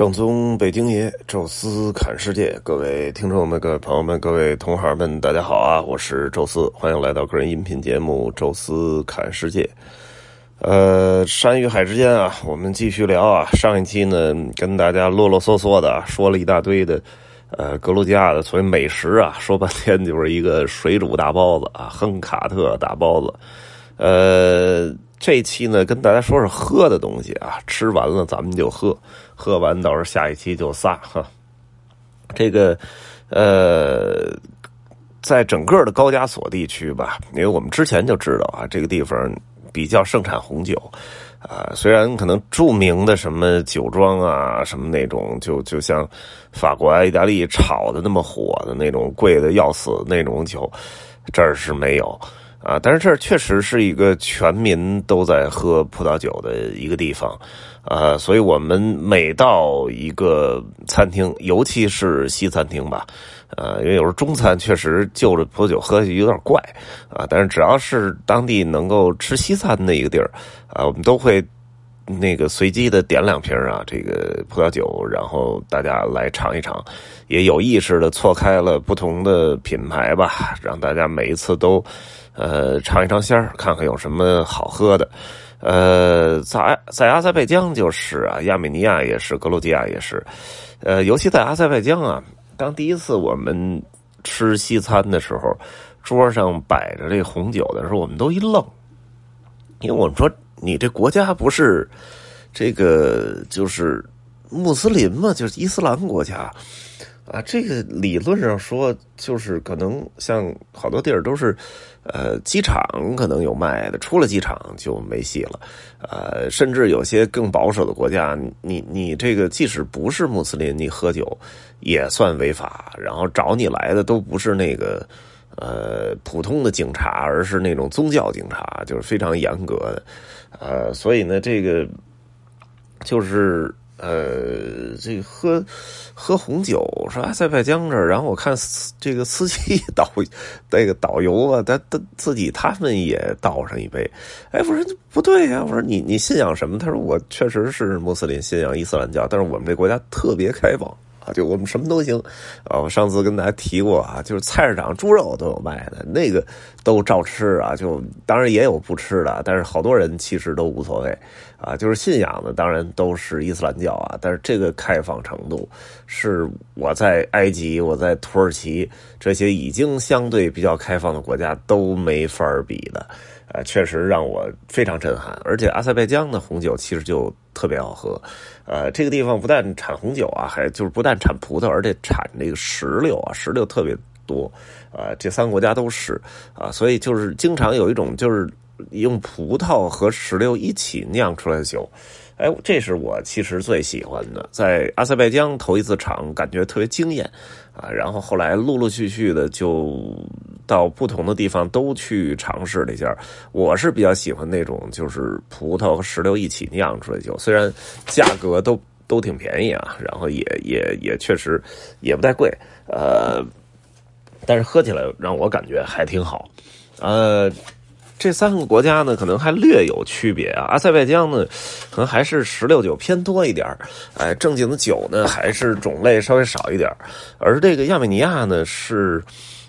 正宗北京爷，宙斯侃世界，各位听众们、各位朋友们、各位同行们，大家好啊！我是宙斯，欢迎来到个人音频节目《宙斯侃世界》。呃，山与海之间啊，我们继续聊啊。上一期呢，跟大家啰啰嗦嗦的说了一大堆的，呃，格鲁吉亚的所谓美食啊，说半天就是一个水煮大包子啊，亨卡特大包子。呃，这期呢，跟大家说说喝的东西啊，吃完了咱们就喝。喝完，到时候下一期就撒哈。这个，呃，在整个的高加索地区吧，因为我们之前就知道啊，这个地方比较盛产红酒啊。虽然可能著名的什么酒庄啊，什么那种，就就像法国啊、意大利炒的那么火的那种贵的要死那种酒，这儿是没有啊。但是这确实是一个全民都在喝葡萄酒的一个地方。啊，所以我们每到一个餐厅，尤其是西餐厅吧，呃，因为有时候中餐确实就着葡萄酒喝有点怪啊，但是只要是当地能够吃西餐的一个地儿，啊，我们都会那个随机的点两瓶啊，这个葡萄酒，然后大家来尝一尝，也有意识的错开了不同的品牌吧，让大家每一次都呃尝一尝鲜儿，看看有什么好喝的。呃，在在阿塞拜疆就是啊，亚美尼亚也是，格鲁吉亚也是，呃，尤其在阿塞拜疆啊，当第一次我们吃西餐的时候，桌上摆着这红酒的时候，我们都一愣，因为我们说你这国家不是这个就是穆斯林嘛，就是伊斯兰国家。啊，这个理论上说，就是可能像好多地儿都是，呃，机场可能有卖的，出了机场就没戏了。呃，甚至有些更保守的国家，你你这个即使不是穆斯林，你喝酒也算违法。然后找你来的都不是那个呃普通的警察，而是那种宗教警察，就是非常严格的。呃，所以呢，这个就是。呃，这个喝喝红酒是吧塞拜疆这儿，然后我看这个司机 导那个导游啊，他他自己他们也倒上一杯。哎，我说不对呀，我说你你信仰什么？他说我确实是穆斯林，信仰伊斯兰教，但是我们这国家特别开放。就我们什么都行，啊，我上次跟大家提过啊，就是菜市场猪肉都有卖的，那个都照吃啊。就当然也有不吃的，但是好多人其实都无所谓，啊，就是信仰的当然都是伊斯兰教啊。但是这个开放程度，是我在埃及、我在土耳其这些已经相对比较开放的国家都没法比的。呃，确实让我非常震撼，而且阿塞拜疆的红酒其实就特别好喝。呃，这个地方不但产红酒啊，还就是不但产葡萄，而且产这个石榴啊，石榴特别多。啊，这三个国家都是啊，所以就是经常有一种就是用葡萄和石榴一起酿出来的酒。哎，这是我其实最喜欢的，在阿塞拜疆头一次尝，感觉特别惊艳啊。然后后来陆陆续续的就到不同的地方都去尝试了一下。我是比较喜欢那种就是葡萄和石榴一起酿出来的酒，虽然价格都都挺便宜啊，然后也也也确实也不太贵，呃，但是喝起来让我感觉还挺好，呃。这三个国家呢，可能还略有区别啊。阿塞拜疆呢，可能还是石榴酒偏多一点哎，正经的酒呢，还是种类稍微少一点而这个亚美尼亚呢，是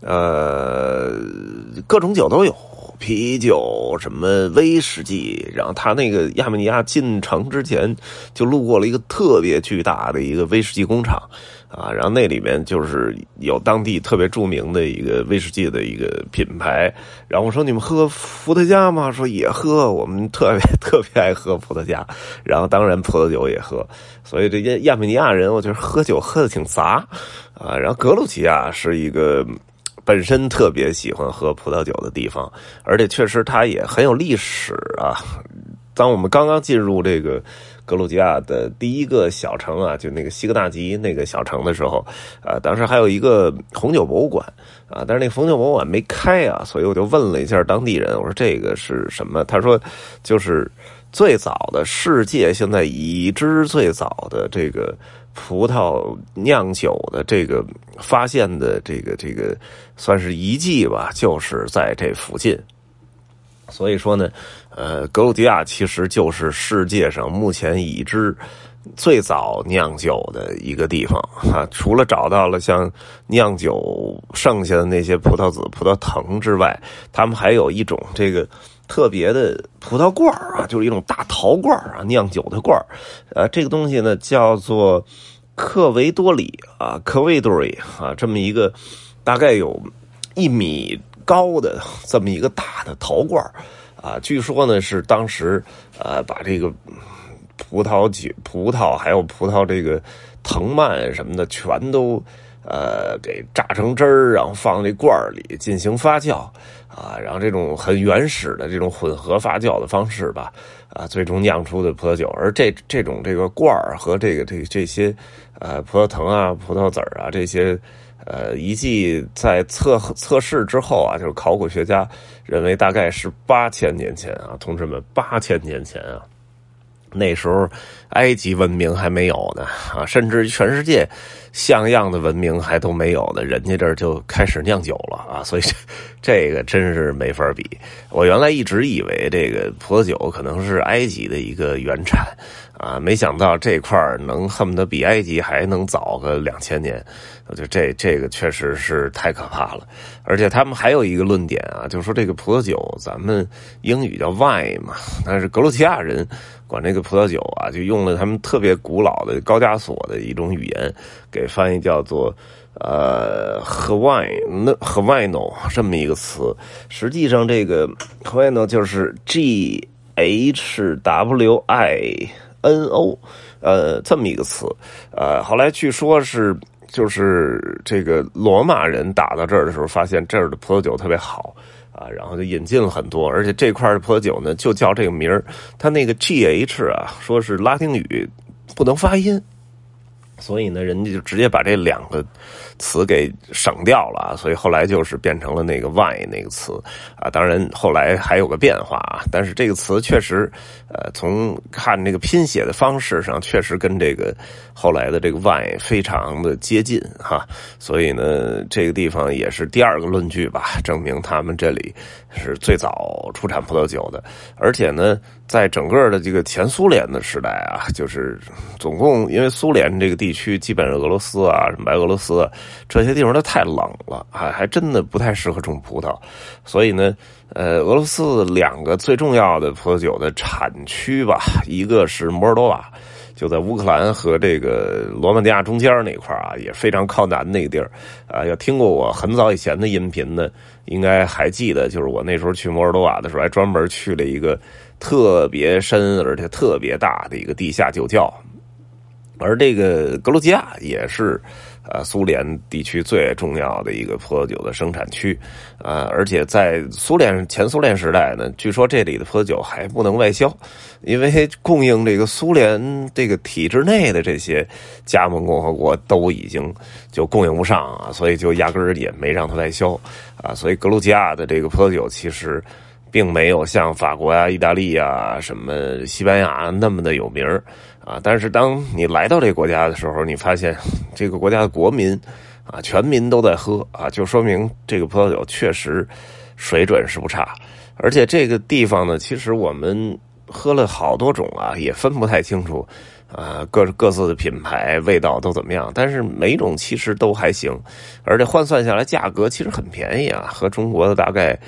呃各种酒都有，啤酒什么威士忌。然后他那个亚美尼亚进城之前，就路过了一个特别巨大的一个威士忌工厂。啊，然后那里面就是有当地特别著名的一个威士忌的一个品牌。然后我说：“你们喝伏特加吗？”说也喝，我们特别 特别爱喝伏特加。然后当然葡萄酒也喝。所以这些亚美尼亚人，我觉得喝酒喝的挺杂啊。然后格鲁吉亚是一个本身特别喜欢喝葡萄酒的地方，而且确实它也很有历史啊。当我们刚刚进入这个。格鲁吉亚的第一个小城啊，就那个西格纳吉那个小城的时候，啊，当时还有一个红酒博物馆啊，但是那个红酒博物馆没开啊，所以我就问了一下当地人，我说这个是什么？他说就是最早的世界现在已知最早的这个葡萄酿酒的这个发现的这个这个算是遗迹吧，就是在这附近。所以说呢，呃，格鲁吉亚其实就是世界上目前已知最早酿酒的一个地方啊。除了找到了像酿酒剩下的那些葡萄籽、葡萄藤之外，他们还有一种这个特别的葡萄罐啊，就是一种大陶罐啊，酿酒的罐呃，这个东西呢叫做克维多里啊，克维多里啊，这么一个大概有一米高的这么一个大的陶罐啊，据说呢是当时呃把这个。葡萄酒、葡萄还有葡萄这个藤蔓什么的，全都呃给榨成汁儿，然后放这罐儿里进行发酵啊，然后这种很原始的这种混合发酵的方式吧，啊，最终酿出的葡萄酒。而这这种这个罐儿和这个这这些呃葡萄藤啊、葡萄籽儿啊这些呃遗迹在测测试之后啊，就是考古学家认为大概是八千年前啊，同志们，八千年前啊。那时候，埃及文明还没有呢啊，甚至全世界像样的文明还都没有呢，人家这儿就开始酿酒了啊，所以这这个真是没法比。我原来一直以为这个葡萄酒可能是埃及的一个原产啊，没想到这块能恨不得比埃及还能早个两千年，我觉得这这个确实是太可怕了。而且他们还有一个论点啊，就是说这个葡萄酒，咱们英语叫 wine 嘛，但是格鲁吉亚人。管这个葡萄酒啊，就用他们特别古老的高加索的一种语言，给翻译叫做呃 “Havino” Havino 这么一个词。实际上，这个 h a w a i n o 就是 G H W I N O，呃，这么一个词。呃，后来据说是就是这个罗马人打到这儿的时候，发现这儿的葡萄酒特别好。啊，然后就引进了很多，而且这块的葡萄酒呢，就叫这个名儿。它那个 G H 啊，说是拉丁语，不能发音。所以呢，人家就直接把这两个词给省掉了，所以后来就是变成了那个 why 那个词啊。当然后来还有个变化啊，但是这个词确实，呃，从看这个拼写的方式上，确实跟这个后来的这个 why 非常的接近哈。所以呢，这个地方也是第二个论据吧，证明他们这里是最早出产葡萄酒的，而且呢。在整个的这个前苏联的时代啊，就是总共因为苏联这个地区基本上俄罗斯啊、什么白俄罗斯这些地方都太冷了，还还真的不太适合种葡萄，所以呢，呃，俄罗斯两个最重要的葡萄酒的产区吧，一个是摩尔多瓦，就在乌克兰和这个罗马尼亚中间那块啊，也非常靠南那个地儿啊。要听过我很早以前的音频呢，应该还记得，就是我那时候去摩尔多瓦的时候，还专门去了一个。特别深而且特别大的一个地下酒窖，而这个格鲁吉亚也是呃苏联地区最重要的一个葡萄酒的生产区，呃，而且在苏联前苏联时代呢，据说这里的葡萄酒还不能外销，因为供应这个苏联这个体制内的这些加盟共和国都已经就供应不上啊，所以就压根儿也没让它外销啊，所以格鲁吉亚的这个葡萄酒其实。并没有像法国啊、意大利啊、什么西班牙那么的有名儿啊。但是当你来到这个国家的时候，你发现这个国家的国民啊，全民都在喝啊，就说明这个葡萄酒确实水准是不差。而且这个地方呢，其实我们喝了好多种啊，也分不太清楚啊，各各自的品牌味道都怎么样。但是每种其实都还行，而且换算下来价格其实很便宜啊，和中国的大概。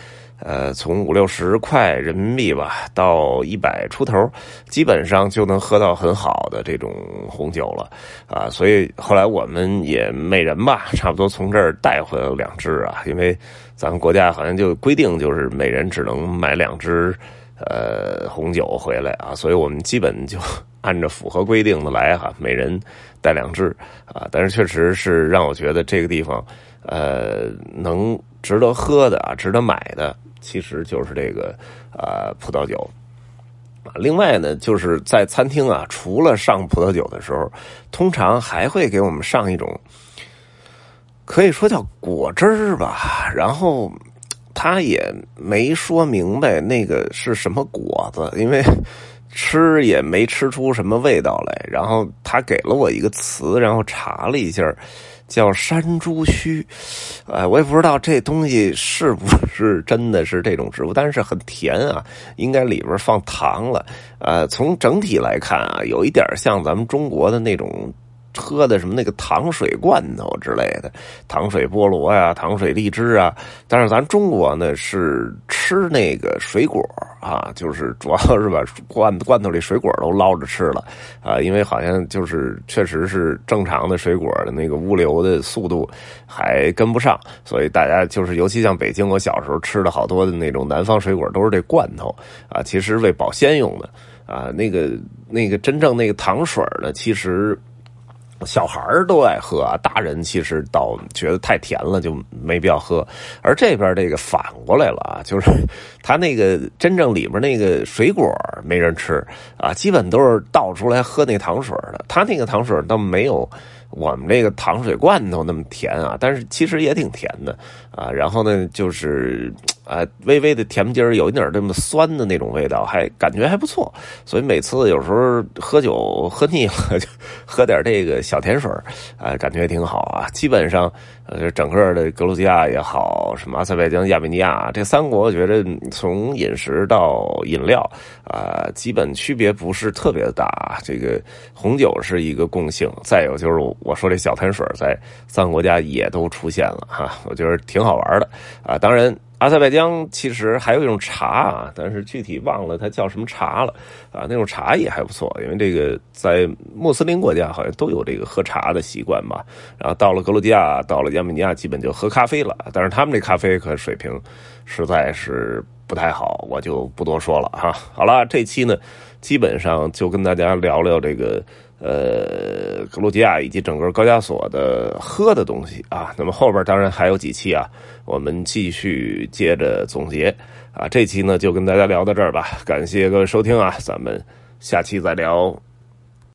呃，从五六十块人民币吧，到一百出头，基本上就能喝到很好的这种红酒了啊！所以后来我们也每人吧，差不多从这儿带回了两支啊，因为咱们国家好像就规定，就是每人只能买两支呃红酒回来啊，所以我们基本就按照符合规定的来哈，每人带两支啊。但是确实是让我觉得这个地方呃能值得喝的啊，值得买的。其实就是这个呃葡萄酒，另外呢，就是在餐厅啊，除了上葡萄酒的时候，通常还会给我们上一种，可以说叫果汁儿吧。然后他也没说明白那个是什么果子，因为吃也没吃出什么味道来。然后他给了我一个词，然后查了一下，叫山猪须。哎，我也不知道这东西是不是真的是这种植物，但是很甜啊，应该里边放糖了。呃，从整体来看啊，有一点像咱们中国的那种。喝的什么那个糖水罐头之类的，糖水菠萝呀，糖水荔枝啊。但是咱中国呢是吃那个水果啊，就是主要是把罐罐头里水果都捞着吃了啊，因为好像就是确实是正常的水果的那个物流的速度还跟不上，所以大家就是尤其像北京，我小时候吃的好多的那种南方水果都是这罐头啊，其实为保鲜用的啊。那个那个真正那个糖水呢，其实。小孩儿都爱喝，大人其实倒觉得太甜了，就没必要喝。而这边这个反过来了啊，就是他那个真正里边那个水果没人吃啊，基本都是倒出来喝那糖水的。他那个糖水倒没有。我们这个糖水罐头那么甜啊，但是其实也挺甜的啊。然后呢，就是啊，微微的甜劲儿，有一点这么酸的那种味道，还感觉还不错。所以每次有时候喝酒喝腻了，就喝点这个小甜水啊，感觉挺好啊。基本上。呃，整个的格鲁吉亚也好，什么阿塞拜疆、亚美尼亚这三国，我觉得从饮食到饮料啊，基本区别不是特别的大。这个红酒是一个共性，再有就是我说这小甜水，在三个国家也都出现了哈，我觉得挺好玩的啊。当然。阿塞拜疆其实还有一种茶啊，但是具体忘了它叫什么茶了啊。那种茶也还不错，因为这个在穆斯林国家好像都有这个喝茶的习惯吧。然后到了格鲁吉亚，到了亚美尼亚，基本就喝咖啡了。但是他们这咖啡可水平实在是不太好，我就不多说了哈。好了，这期呢，基本上就跟大家聊聊这个。呃，格鲁吉亚以及整个高加索的喝的东西啊，那么后边当然还有几期啊，我们继续接着总结啊。这期呢就跟大家聊到这儿吧，感谢各位收听啊，咱们下期再聊。